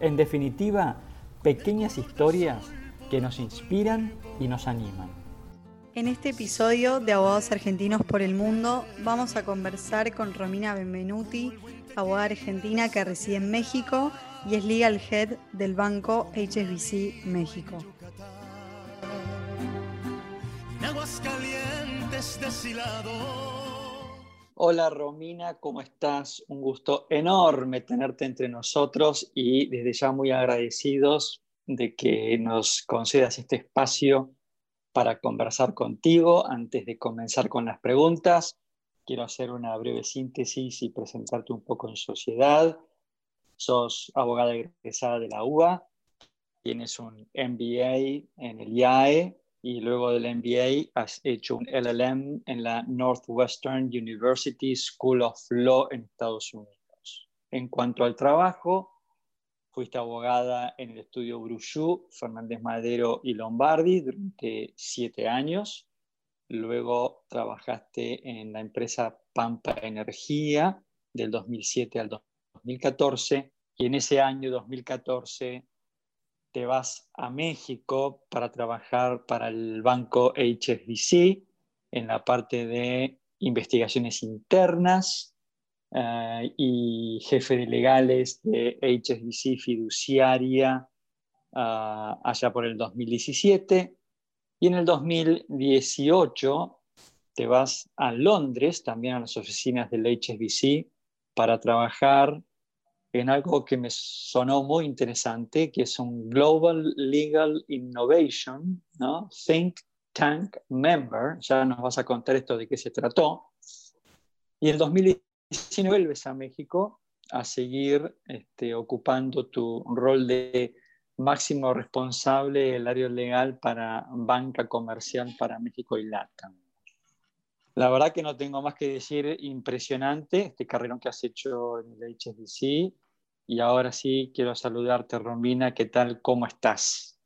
en definitiva, pequeñas historias que nos inspiran y nos animan. En este episodio de Abogados Argentinos por el Mundo vamos a conversar con Romina Benvenuti, abogada argentina que reside en México y es Legal Head del banco HSBC México. Hola Romina, ¿cómo estás? Un gusto enorme tenerte entre nosotros y desde ya muy agradecidos de que nos concedas este espacio para conversar contigo. Antes de comenzar con las preguntas, quiero hacer una breve síntesis y presentarte un poco en sociedad. Sos abogada egresada de la UBA, tienes un MBA en el IAE y luego del MBA has hecho un LLM en la Northwestern University School of Law en Estados Unidos. En cuanto al trabajo, fuiste abogada en el estudio Bruchou, Fernández Madero y Lombardi durante siete años. Luego trabajaste en la empresa Pampa Energía del 2007 al 2014 y en ese año 2014 te vas a México para trabajar para el banco HSBC en la parte de investigaciones internas eh, y jefe de legales de HSBC fiduciaria ah, allá por el 2017. Y en el 2018 te vas a Londres, también a las oficinas del HSBC, para trabajar en algo que me sonó muy interesante, que es un Global Legal Innovation, ¿no? Think Tank Member, ya nos vas a contar esto de qué se trató. Y en 2019 vuelves a México a seguir este, ocupando tu rol de máximo responsable del área legal para banca comercial para México y LATAM. La verdad que no tengo más que decir impresionante este carrerón que has hecho en el HSBC. Y ahora sí quiero saludarte, Romina. ¿Qué tal? ¿Cómo estás?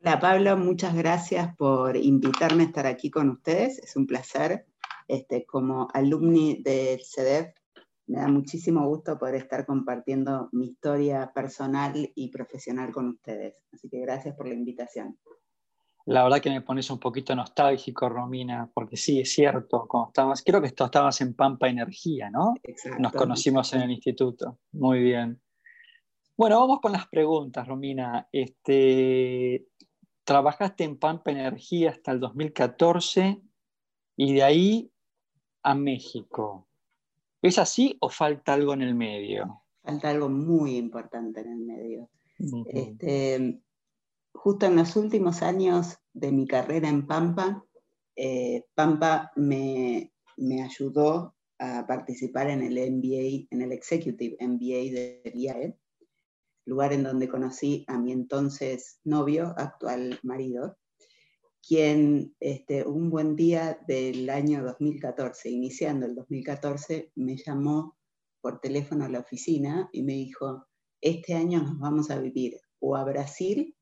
Hola, Pablo. Muchas gracias por invitarme a estar aquí con ustedes. Es un placer. Este, como alumni del CEDEF, me da muchísimo gusto poder estar compartiendo mi historia personal y profesional con ustedes. Así que gracias por la invitación. La verdad que me pones un poquito nostálgico, Romina, porque sí, es cierto, como estabas, creo que estabas en Pampa Energía, ¿no? Exacto. Nos conocimos en el instituto. Muy bien. Bueno, vamos con las preguntas, Romina. Este, trabajaste en Pampa Energía hasta el 2014 y de ahí a México. ¿Es así o falta algo en el medio? Falta algo muy importante en el medio. Este, justo en los últimos años de mi carrera en Pampa, eh, Pampa me, ayudó a participar en el MBA, en el Executive MBA del IAE, lugar en donde conocí a mi entonces novio, actual marido, quien este, un buen día del año 2014, iniciando el 2014, me llamó por teléfono a la oficina y me dijo, este año nos vamos a vivir o a Brasil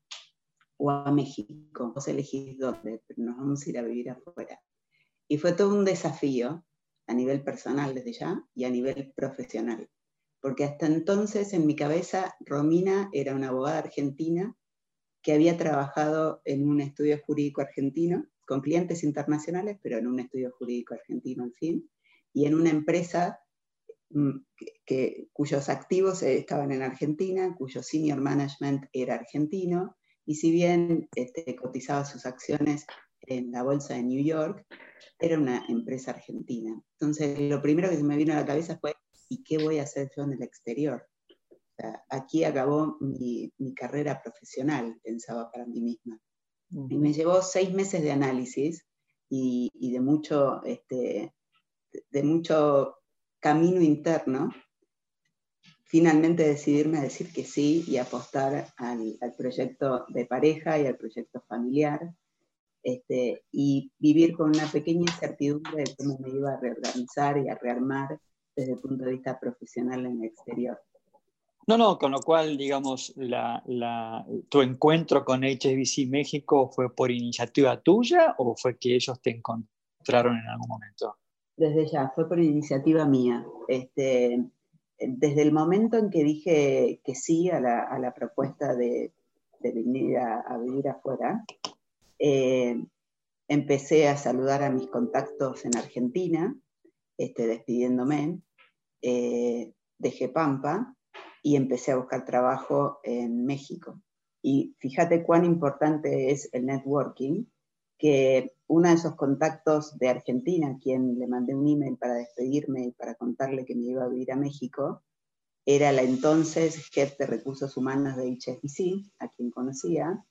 o a México. Vos elegís dónde, pero nos vamos a ir a vivir afuera. Y fue todo un desafío a nivel personal desde ya y a nivel profesional. Porque hasta entonces en mi cabeza Romina era una abogada argentina que había trabajado en un estudio jurídico argentino, con clientes internacionales, pero en un estudio jurídico argentino, en fin, y en una empresa mm, que, cuyos activos estaban en Argentina, cuyo senior management era argentino, y si bien este, cotizaba sus acciones en la bolsa de New York, era una empresa argentina. Entonces, lo primero que se me vino a la cabeza fue, ¿y qué voy a hacer yo en el exterior? aquí acabó mi, carrera profesional, pensaba para mí misma. Y me llevó seis meses de análisis y, de, mucho, este, de mucho camino interno finalmente decidirme a decir que sí y apostar al, proyecto de pareja y al proyecto familiar, este, y vivir con una pequeña incertidumbre de cómo me iba a reorganizar y a rearmar desde el punto de vista profesional en el exterior. No, no, con lo cual, digamos, tu encuentro con HSBC México fue por iniciativa tuya o fue que ellos te encontraron en algún momento? Desde ya, fue por iniciativa mía. Este, desde el momento en que dije que sí a la, propuesta de, venir a, vivir afuera, eh, empecé a saludar a mis contactos en Argentina, este, despidiéndome, eh, dejé Pampa y empecé a buscar trabajo en México. Y fíjate cuán importante es el networking, que uno de esos contactos de Argentina, quien le mandé un email para despedirme y para contarle que me iba a vivir a México, era la entonces jefe de recursos humanos de HSBC, a quien conocía,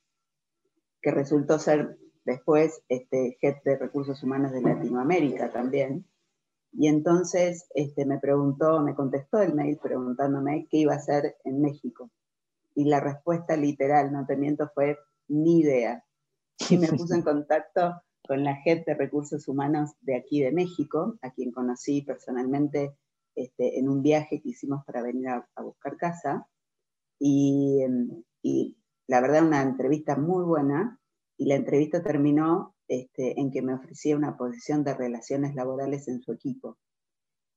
que resultó ser después este, jefe de recursos humanos de Latinoamérica también, y entonces este, me preguntó, me contestó el mail preguntándome qué iba a hacer en México. Y la respuesta literal, no te miento, fue ni idea. Y me puse en contacto con la jefe de recursos humanos de aquí de México, a quien conocí personalmente este, en un viaje que hicimos para venir a, buscar casa. Y, y, la verdad, una entrevista muy buena. Y la entrevista terminó este, en que me ofrecía una posición de relaciones laborales en su equipo.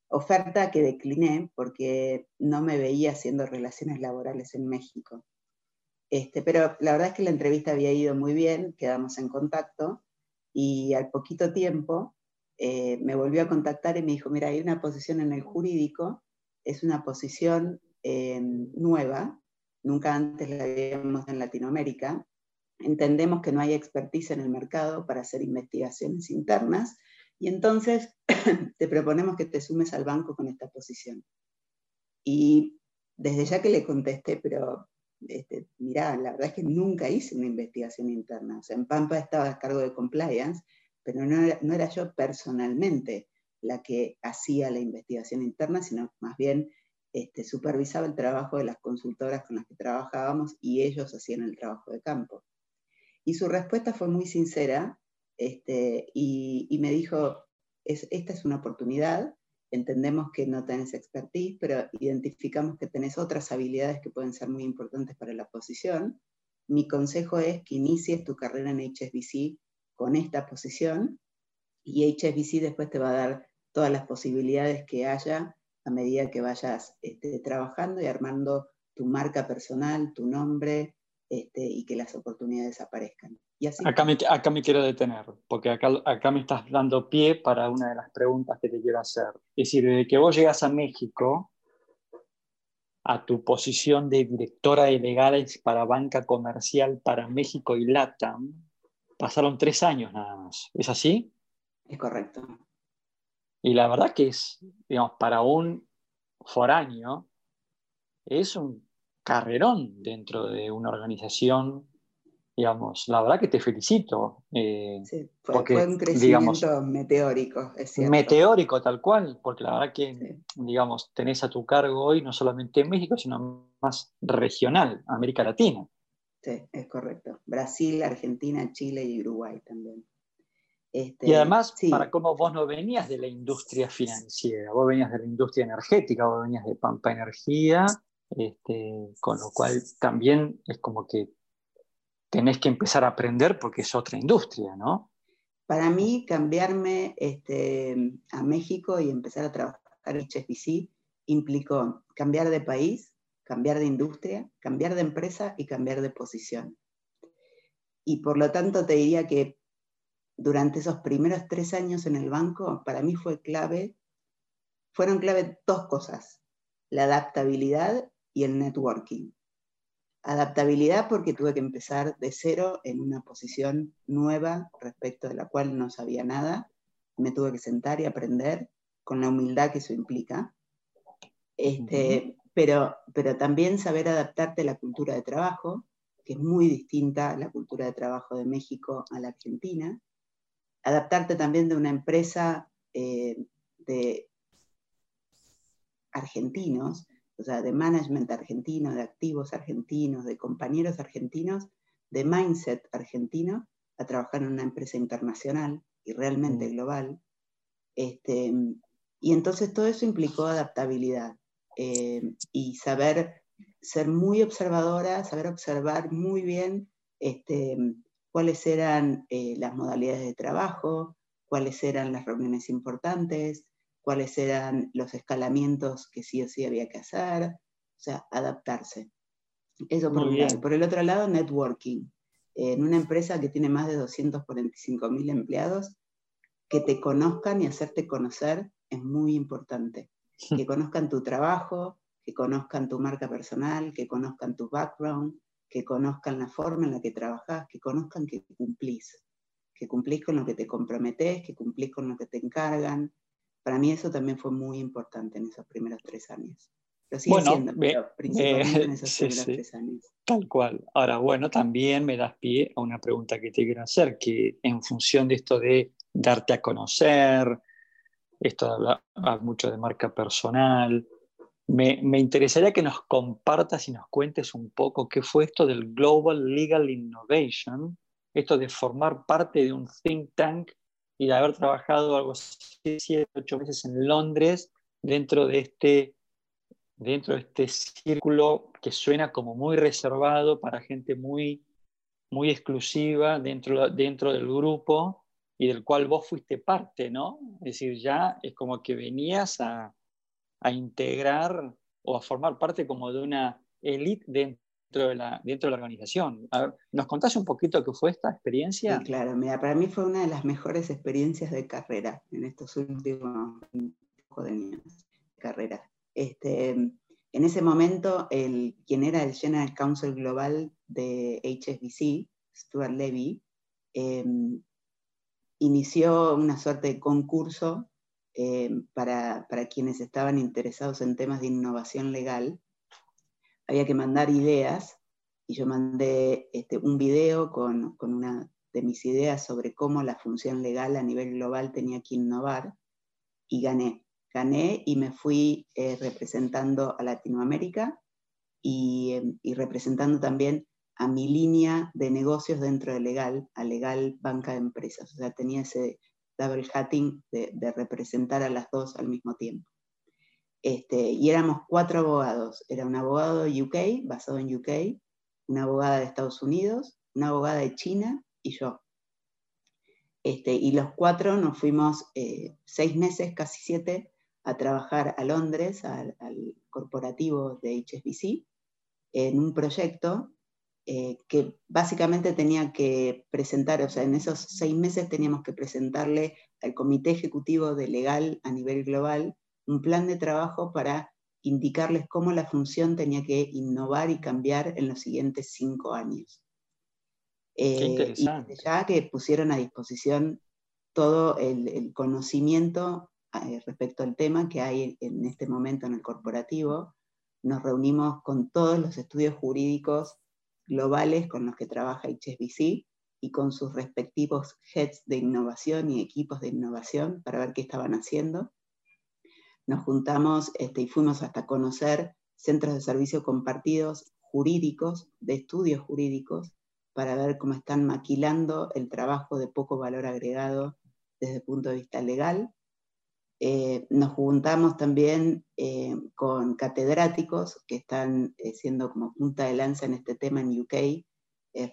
Oferta que decliné porque no me veía haciendo relaciones laborales en México. Este, pero la verdad es que la entrevista había ido muy bien, quedamos en contacto y al poquito tiempo eh, me volvió a contactar y me dijo, mira, hay una posición en el jurídico, es una posición eh, nueva, nunca antes la habíamos en Latinoamérica, entendemos que no hay expertise en el mercado para hacer investigaciones internas y entonces te proponemos que te sumes al banco con esta posición. Y desde ya que le contesté, pero este, mirá, la verdad es que nunca hice una investigación interna. O sea, en Pampa estaba a cargo de compliance, pero no era, yo personalmente la que hacía la investigación interna, sino más bien este, supervisaba el trabajo de las consultoras con las que trabajábamos y ellos hacían el trabajo de campo. Y su respuesta fue muy sincera este, y, me dijo, esta es una oportunidad, entendemos que no tenés expertise, pero identificamos que tenés otras habilidades que pueden ser muy importantes para la posición. Mi consejo es que inicies tu carrera en HSBC con esta posición y HSBC después te va a dar todas las posibilidades que haya a medida que vayas este, trabajando y armando tu marca personal, tu nombre, este, y que las oportunidades aparezcan. Y así... acá, me, acá me quiero detener, porque acá, acá me estás dando pie para una de las preguntas que te quiero hacer. Es decir, desde que vos llegas a México, a tu posición de directora de legales para banca comercial para México y LATAM, pasaron tres años nada más. ¿Es así? Es correcto. Y la verdad que es, digamos, para un foráneo, es un carrerón dentro de una organización, digamos, la verdad que te felicito. Eh, sí, fue, un crecimiento meteórico, es cierto. Meteórico tal cual, porque la verdad que, digamos, tenés a tu cargo hoy no solamente México, sino más regional, América Latina. Sí, es correcto. Brasil, Argentina, Chile y Uruguay también. Este, y además, para cómo vos no venías de la industria financiera, vos venías de la industria energética, vos venías de Pampa Energía, este, con lo cual también es como que tenés que empezar a aprender porque es otra industria, ¿no? Para mí, cambiarme este, a México y empezar a trabajar en HSBC implicó cambiar de país, cambiar de industria, cambiar de empresa y cambiar de posición. Y por lo tanto te diría que durante esos primeros tres años en el banco, para mí fue clave, fueron clave dos cosas, la adaptabilidad y el networking. Adaptabilidad porque tuve que empezar de cero en una posición nueva respecto de la cual no sabía nada. Me tuve que sentar y aprender con la humildad que eso implica. Este, pero, pero también saber adaptarte a la cultura de trabajo, que es muy distinta a la cultura de trabajo de México a la Argentina. Adaptarte también de una empresa eh, de argentinos o sea, de management argentino, de activos argentinos, de compañeros argentinos, de mindset argentino, a trabajar en una empresa internacional y realmente mm. global. Este, y entonces todo eso implicó adaptabilidad eh, y saber ser muy observadora, saber observar muy bien este, cuáles eran eh, las modalidades de trabajo, cuáles eran las reuniones importantes, cuáles eran los escalamientos que sí o sí había que hacer, o sea, adaptarse. Eso por un lado. Por el otro lado, networking. En una empresa que tiene más de 245 mil empleados, que te conozcan y hacerte conocer es muy importante. Que conozcan tu trabajo, que conozcan tu marca personal, que conozcan tu background, que conozcan la forma en la que trabajas, que conozcan que cumplís, que cumplís con lo que te comprometés, que cumplís con lo que te encargan. Para mí eso también fue muy importante en esos primeros tres años. Lo sigue siendo, principalmente en esos primeros tres años. Tal cual. Ahora, bueno, también me das pie a una pregunta que te quiero hacer, que en función de esto de darte a conocer, esto de hablar mucho de marca personal, me, interesaría que nos compartas y nos cuentes un poco qué fue esto del Global Legal Innovation, esto de formar parte de un think tank y de haber trabajado algo siete, ocho meses en Londres dentro de este dentro de este círculo que suena como muy reservado para gente muy, muy exclusiva dentro, dentro del grupo y del cual vos fuiste parte, ¿no? Es decir, ya es como que venías a, a integrar o a formar parte como de una élite dentro de, la, dentro de la organización. ¿Nos contás un poquito qué fue esta experiencia? Sí, claro, mira, para mí fue una de las mejores experiencias de carrera en estos últimos años de carrera. Este, en ese momento, el, quien era el General Counsel Global de HSBC, Stuart Levy, em, inició una suerte de concurso eh, para, quienes estaban interesados en temas de innovación legal, había que mandar ideas y yo mandé este, un video con, una de mis ideas sobre cómo la función legal a nivel global tenía que innovar y gané. Gané y me fui eh, representando a Latinoamérica y, em, y, representando también a mi línea de negocios dentro de legal, a legal banca de empresas. O sea, tenía ese, double hatting de, representar a las dos al mismo tiempo. Este, y éramos cuatro abogados. Era un abogado de UK, basado en UK, una abogada de Estados Unidos, una abogada de China y yo. Este, y los cuatro nos fuimos eh, seis meses, casi siete, a trabajar a Londres, al, al corporativo de HSBC, en un proyecto eh, que básicamente tenía que presentar, o sea, en esos seis meses teníamos que presentarle al Comité Ejecutivo de Legal a nivel global un plan de trabajo para indicarles cómo la función tenía que innovar y cambiar en los siguientes cinco años. Eh, y ya que pusieron a disposición todo el, conocimiento eh, respecto al tema que hay en este momento en el corporativo, nos reunimos con todos los estudios jurídicos globales con los que trabaja HSBC y con sus respectivos heads de innovación y equipos de innovación para ver qué estaban haciendo. Nos juntamos este, y fuimos hasta conocer centros de servicio compartidos jurídicos, de estudios jurídicos, para ver cómo están maquilando el trabajo de poco valor agregado desde el punto de vista legal. Eh, nos juntamos también eh, con catedráticos que están eh, siendo como punta de lanza en este tema en UK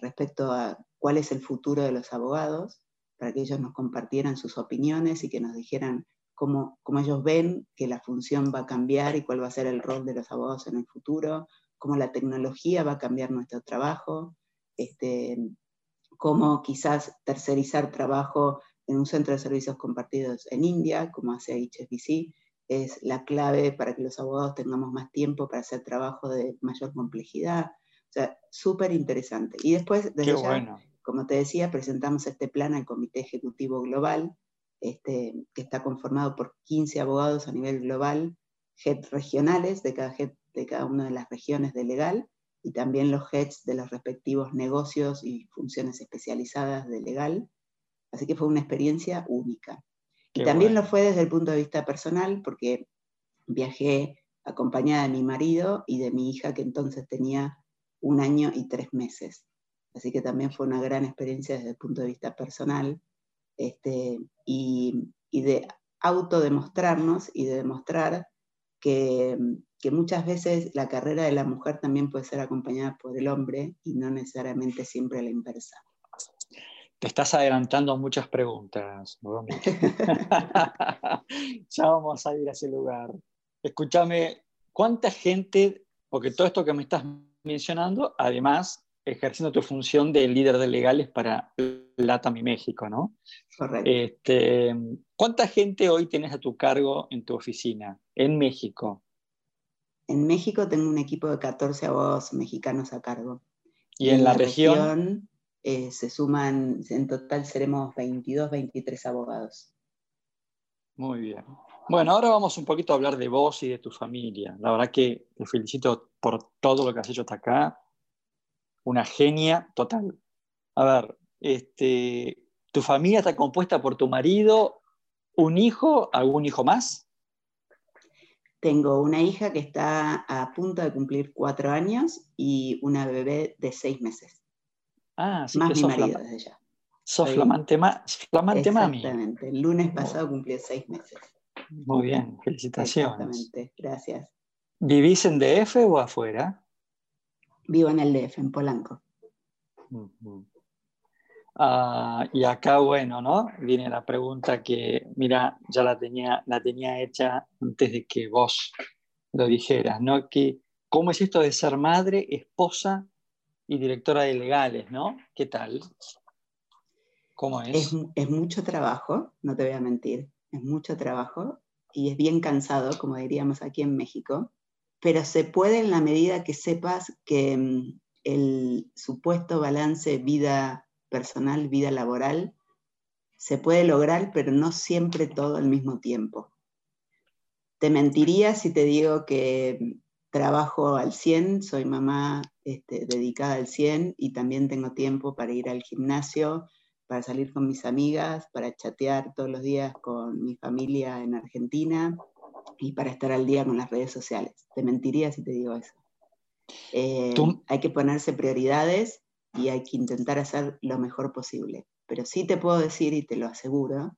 respecto a cuál es el futuro de los abogados, para que ellos nos compartieran sus opiniones y que nos dijeran cómo, cómo ellos ven que la función va a cambiar y cuál va a ser el rol de los abogados en el futuro, cómo la tecnología va a cambiar nuestro trabajo, este, cómo quizás tercerizar trabajo en un centro de servicios compartidos en India, como hace HSBC, es la clave para que los abogados tengamos más tiempo para hacer trabajo de mayor complejidad. O sea, súper interesante. Y después, desde ya, como te decía, presentamos este plan al Comité Ejecutivo Global, este, que está conformado por 15 abogados a nivel global, heads regionales de cada, de cada una de las regiones de legal, y también los heads de los respectivos negocios y funciones especializadas de legal, Así que fue una experiencia única. y también lo fue desde el punto de vista personal, porque viajé acompañada de mi marido y de mi hija que entonces tenía un año y tres meses. Así que también fue una gran experiencia desde el punto de vista personal este, y, y de autodemostrarnos y de demostrar que, que, muchas veces la carrera de la mujer también puede ser acompañada por el hombre y no necesariamente siempre a la inversa. Te estás adelantando muchas preguntas, Romy. ya vamos a ir a ese lugar. Escúchame, ¿cuánta gente, porque todo esto que me estás mencionando, además, ejerciendo tu función de líder de legales para LATAM y México, ¿no? Correcto. Este, ¿Cuánta gente hoy tienes a tu cargo en tu oficina en México? En México tengo un equipo de 14 abogados mexicanos a cargo. ¿Y en, la, región eh, se suman, en total seremos 22, 23 abogados. Muy bien. Bueno, ahora vamos un poquito a hablar de vos y de tu familia. La verdad que te felicito por todo lo que has hecho hasta acá. Una genia total. A ver, este, ¿tu familia está compuesta por tu marido, un hijo, algún hijo más? Tengo una hija que está a punto de cumplir cuatro años y una bebé de seis meses. Ah, sí Más que mi marido flam- desde ya. sos Soy- flamante, ma- flamante mami. Exactamente. El lunes pasado cumplió seis meses. Muy bien, felicitaciones. Exactamente. Gracias. ¿Vivís en DF o afuera? Vivo en el DF, en Polanco. Ujú. Ah, y acá, bueno, ¿no? Viene la pregunta que, mira, ya la tenía, la tenía hecha antes de que vos lo dijeras, ¿no? Que, ¿Cómo es esto de ser madre, esposa y directora de legales, ¿no? ¿Qué tal? ¿Cómo es? Es, mu- es mucho trabajo, no te voy a mentir. Es mucho trabajo y es bien cansado, como diríamos aquí en México. Pero se puede en la medida que sepas que mm, el supuesto balance vida personal, vida laboral, se puede lograr, pero no siempre todo al mismo tiempo. Te mentiría si te digo que trabajo al 100, soy mamá este, dedicada al 100 y también tengo tiempo para ir al gimnasio, para salir con mis amigas, para chatear todos los días con mi familia en Argentina y para estar al día con las redes sociales. Te mentiría si te digo eso. Eh, hay que ponerse prioridades y hay que intentar hacer lo mejor posible. Pero sí te puedo decir, y te lo aseguro,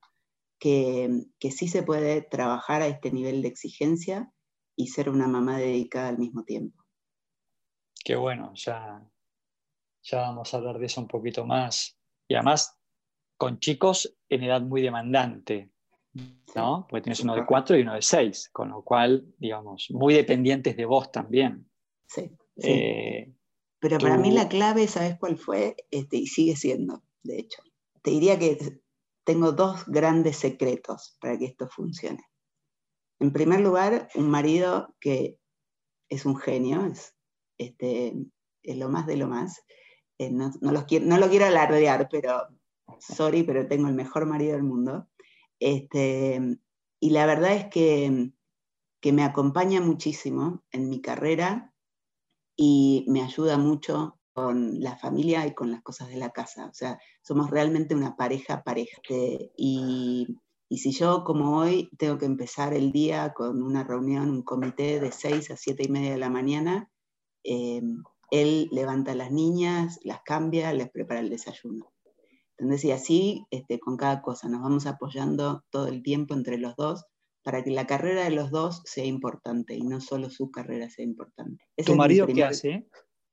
que, que sí se puede trabajar a este nivel de exigencia y ser una mamá dedicada al mismo tiempo. Qué bueno, ya, ya vamos a hablar de eso un poquito más. Y además, con chicos en edad muy demandante, ¿no? Porque tienes uno de cuatro y uno de seis, con lo cual, digamos, muy dependientes de vos también. Sí, sí. Eh, Pero para mí la clave, ¿sabes cuál fue? Este, y sigue siendo, de hecho. Te diría que tengo dos grandes secretos para que esto funcione. En primer lugar, un marido que es un genio, es, este, es lo más de lo más. Eh, no, no los quiero- no lo quiero alardear, pero sorry, pero tengo el mejor marido del mundo. Este, y la verdad es que, que me acompaña muchísimo en mi carrera y me ayuda mucho con la familia y con las cosas de la casa. O sea, somos realmente una pareja pareja. Y, y si yo, como hoy, tengo que empezar el día con una reunión, un comité de 6 a 7 y media de la mañana, eh, él levanta a las niñas, las cambia, les prepara el desayuno. Entonces, y así este, con cada cosa nos vamos apoyando todo el tiempo entre los dos para que la carrera de los dos sea importante y no solo su carrera sea importante. Ese ¿Tu marido qué hace?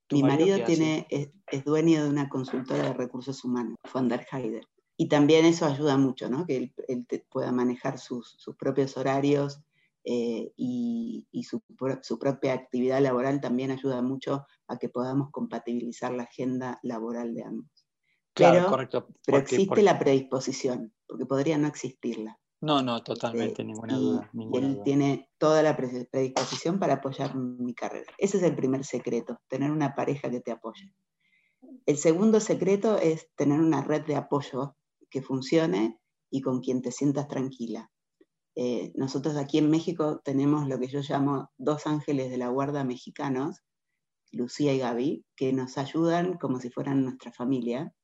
¿Tu mi marido tiene, es, es dueño de una consultora de recursos humanos, von der Heide. Y también eso ayuda mucho, ¿no? Que él, pueda manejar sus, sus propios horarios eh, y, y su, su propia actividad laboral también ayuda mucho a que podamos compatibilizar la agenda laboral de ambos. Claro, pero- correcto. Pero existe porque- la predisposición, porque podría no existirla. No, no, totalmente, Este, ninguna duda. ninguna él duda. tiene toda la pre- predisposición para apoyar mi carrera. Ese es el primer secreto, tener una pareja que te apoye. El segundo secreto es tener una red de apoyo que funcione y con quien te sientas tranquila. Eh, nosotros aquí en México tenemos lo que yo llamo dos ángeles de la guarda mexicanos, Lucía y Gaby, que nos ayudan como si fueran nuestra familia,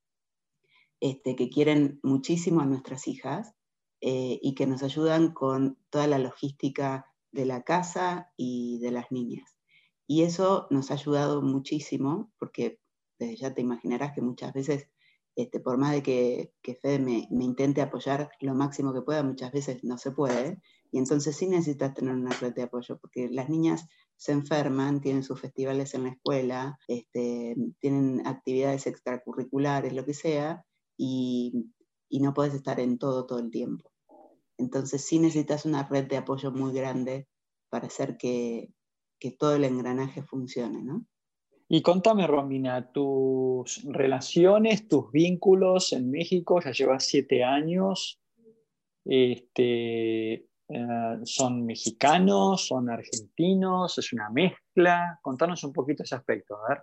este, que quieren muchísimo a nuestras hijas eh, y que nos ayudan con toda la logística de la casa y de las niñas. Y eso nos ha ayudado muchísimo, porque desde ya te imaginarás que muchas veces, este, por más de que, que Fede me, intente apoyar lo máximo que pueda, muchas veces no se puede. Y entonces sí necesitas tener una red de apoyo, porque las niñas se enferman, tienen sus festivales en la escuela, este, tienen actividades extracurriculares, lo que sea, y, y no puedes estar en todo todo el tiempo. Entonces sí necesitas una red de apoyo muy grande para hacer que, que todo el engranaje funcione, ¿no? Y contame, Romina, tus relaciones, tus vínculos en México, ya llevas siete años, este, eh, ¿son mexicanos, son argentinos, es una mezcla? Contanos un poquito ese aspecto, a ver.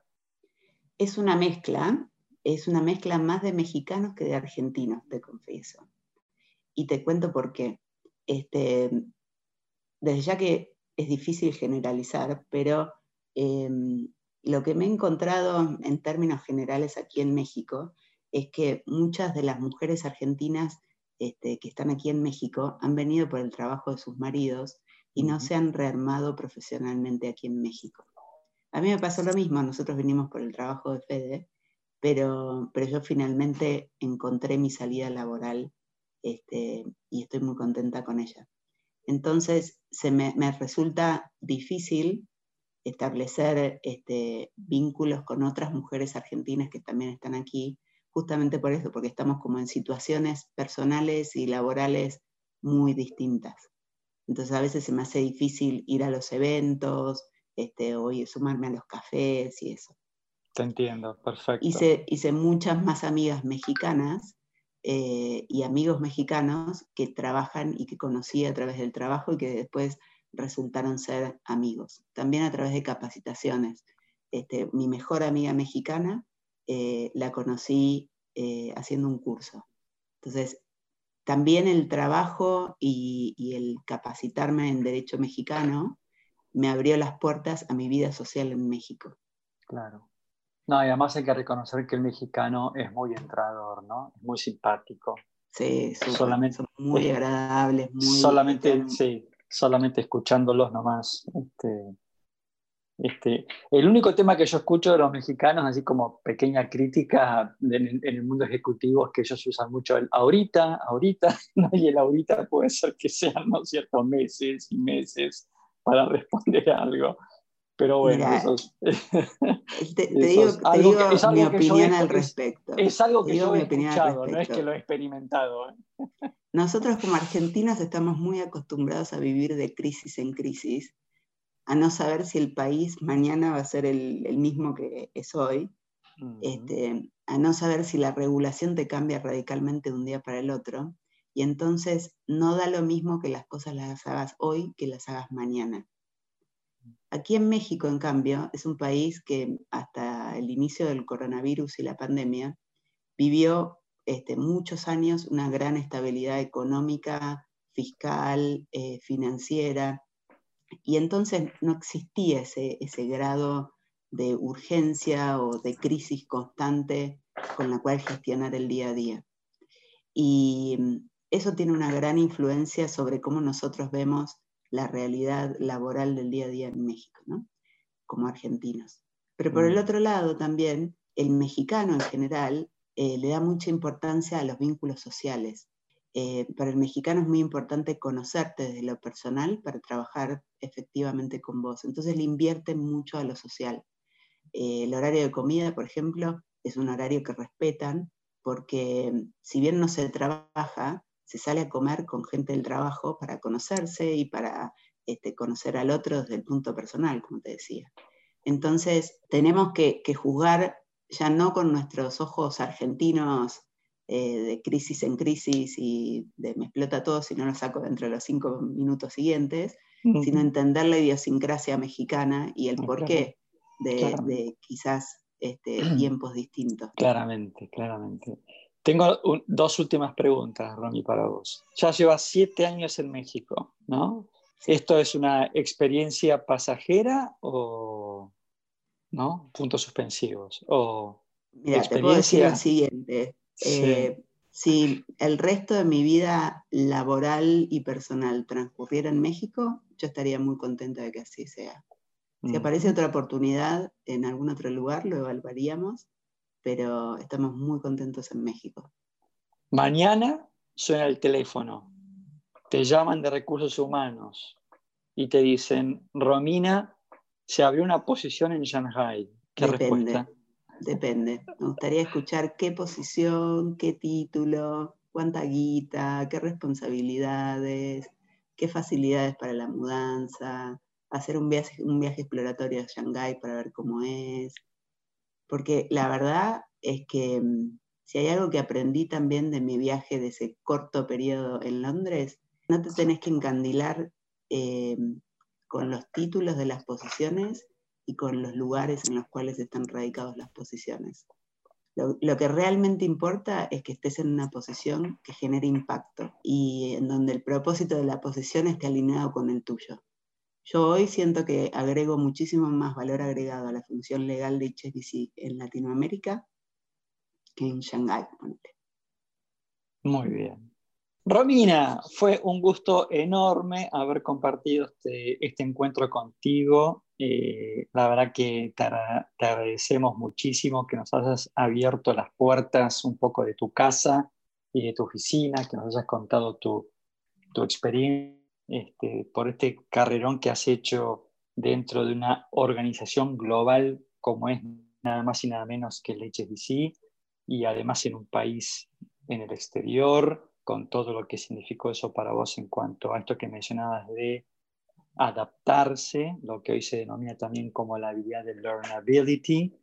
Es una mezcla, es una mezcla más de mexicanos que de argentinos, te confieso. Y te cuento por qué. Este, desde ya que es difícil generalizar, pero em, lo que me he encontrado en términos generales aquí en México es que muchas de las mujeres argentinas este, que están aquí en México han venido por el trabajo de sus maridos y no se han rearmado profesionalmente aquí en México. A mí me pasó lo mismo, nosotros venimos por el trabajo de Fede, pero, pero yo finalmente encontré mi salida laboral este, y estoy muy contenta con ella. Entonces, se me, resulta difícil establecer este, vínculos con otras mujeres argentinas que también están aquí, justamente por eso, porque estamos como en situaciones personales y laborales muy distintas. Entonces a veces se me hace difícil ir a los eventos, este, o sumarme a los cafés y eso. Te entiendo, perfecto. Hice, hice muchas más amigas mexicanas eh, y amigos mexicanos que trabajan y que conocí a través del trabajo y que después resultaron ser amigos. También a través de capacitaciones. Este, mi mejor amiga mexicana eh, la conocí eh, haciendo un curso. Entonces, también el trabajo y, y, el capacitarme en derecho mexicano me abrió las puertas a mi vida social en México. Claro. No, y además hay que reconocer que el mexicano es muy entrador, ¿no? Es muy simpático. Sí, solamente, son muy agradables, muy... Solamente, sí, solamente escuchándolos nomás. Este, este, el único tema que yo escucho de los mexicanos, así como pequeña crítica en, el mundo ejecutivo, es que ellos usan mucho el ahorita, ahorita, y el ahorita puede ser que sean ¿no? ciertos meses y meses para responder algo. Pero bueno, eso te, digo, mi opinión al respecto. Es algo que yo he escuchado, no es que lo he experimentado. ¿eh? Nosotros como argentinos estamos muy acostumbrados a vivir de crisis en crisis, a no saber si el país mañana va a ser el, mismo que es hoy, este, a no saber si la regulación te cambia radicalmente de un día para el otro, y entonces no da lo mismo que las cosas las hagas hoy que las hagas mañana. Aquí en México, en cambio, es un país que hasta el inicio del coronavirus y la pandemia vivió este, muchos años una gran estabilidad económica, fiscal, eh, financiera, y entonces no existía ese, ese grado de urgencia o de crisis constante con la cual gestionar el día a día. Y mm, eso tiene una gran influencia sobre cómo nosotros vemos la realidad laboral del día a día en México, ¿no? como argentinos. Pero por el mm. otro lado también, el mexicano en general eh, le da mucha importancia a los vínculos sociales. Eh, para el mexicano es muy importante conocerte desde lo personal para trabajar efectivamente con vos. Entonces le invierte mucho a lo social. Eh, el horario de comida, por ejemplo, es un horario que respetan porque mm, si bien no se trabaja, se sale a comer con gente del trabajo para conocerse y para este, conocer al otro desde el punto personal, como te decía. Entonces, tenemos que, juzgar ya no con nuestros ojos argentinos eh, de crisis en crisis y de me explota todo si no lo saco dentro de los cinco minutos siguientes, sino entender la idiosincrasia mexicana y el porqué de, quizás este, tiempos distintos. Claramente, claramente. Tengo dos últimas preguntas, Ronnie, para vos. Ya llevas siete años en México, ¿no? ¿Esto es una experiencia pasajera o no? Puntos suspensivos. O Mira, te puedo decir lo siguiente. Eh, si el resto de mi vida laboral y personal transcurriera en México, yo estaría muy contenta de que así sea. Si aparece otra oportunidad en algún otro lugar, lo evaluaríamos, pero estamos muy contentos en México. Mañana suena el teléfono, te llaman de recursos humanos y te dicen, Romina, se abrió una posición en Shanghai. ¿Qué depende, respuesta? Depende. Me gustaría escuchar qué posición, qué título, cuánta guita, qué responsabilidades, qué facilidades para la mudanza, hacer un viaje, un viaje exploratorio a Shanghái para ver cómo es. Porque la verdad es que mm, si hay algo que aprendí también de mi viaje de ese corto periodo en Londres, no te tenés que encandilar eh, con los títulos de las posiciones y con los lugares en los cuales están radicados las posiciones. Lo, que realmente importa es que estés en una posición que genere impacto y en donde el propósito de la posición esté alineado con el tuyo. Yo hoy siento que agrego muchísimo más valor agregado a la función legal de HSBC en Latinoamérica que en Shanghái. Muy bien. Romina, fue un gusto enorme haber compartido este, este encuentro contigo. Eh, la verdad que te, agradecemos muchísimo que nos hayas abierto las puertas un poco de tu casa y de tu oficina, que nos hayas contado tu, tu experiencia este, por este carrerón que has hecho dentro de una organización global como es nada más y nada menos que el HSBC y además en un país en el exterior con todo lo que significó eso para vos en cuanto a esto que mencionabas de adaptarse, lo que hoy se denomina también como la habilidad de learnability,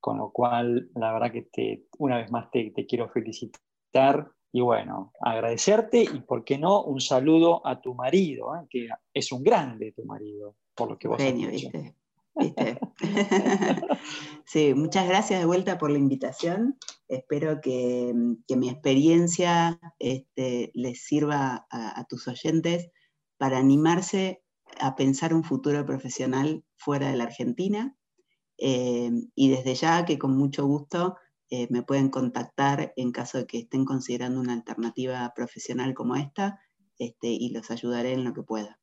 con lo cual la verdad que te, una vez más te, te quiero felicitar y bueno, agradecerte y, ¿por qué no?, un saludo a tu marido, ¿eh? que es un grande tu marido, por lo que vos Genio, ¿viste? sí, muchas gracias de vuelta por la invitación. Espero que, mi experiencia este, les sirva a, tus oyentes para animarse a pensar un futuro profesional fuera de la Argentina. Eh, y desde ya que con mucho gusto eh, me pueden contactar en caso de que estén considerando una alternativa profesional como esta este, y los ayudaré en lo que pueda.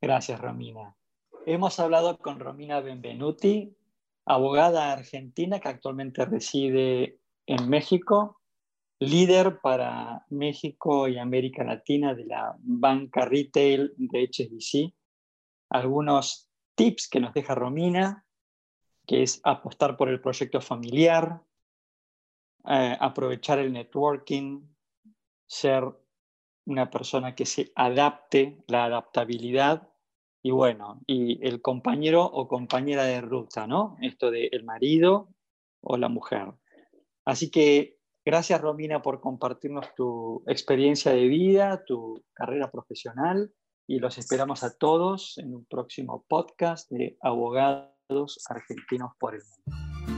Gracias, Romina. Hemos hablado con Romina Benvenuti, abogada argentina que actualmente reside en México, líder para México y América Latina de la banca retail de HSBC. Algunos tips que nos deja Romina, que es apostar por el proyecto familiar, eh, aprovechar el networking, ser una persona que se adapte, la adaptabilidad y bueno, y el compañero o compañera de ruta, ¿no? Esto de el marido o la mujer. Así que gracias Romina por compartirnos tu experiencia de vida, tu carrera profesional y los esperamos a todos en un próximo podcast de Abogados Argentinos por el Mundo.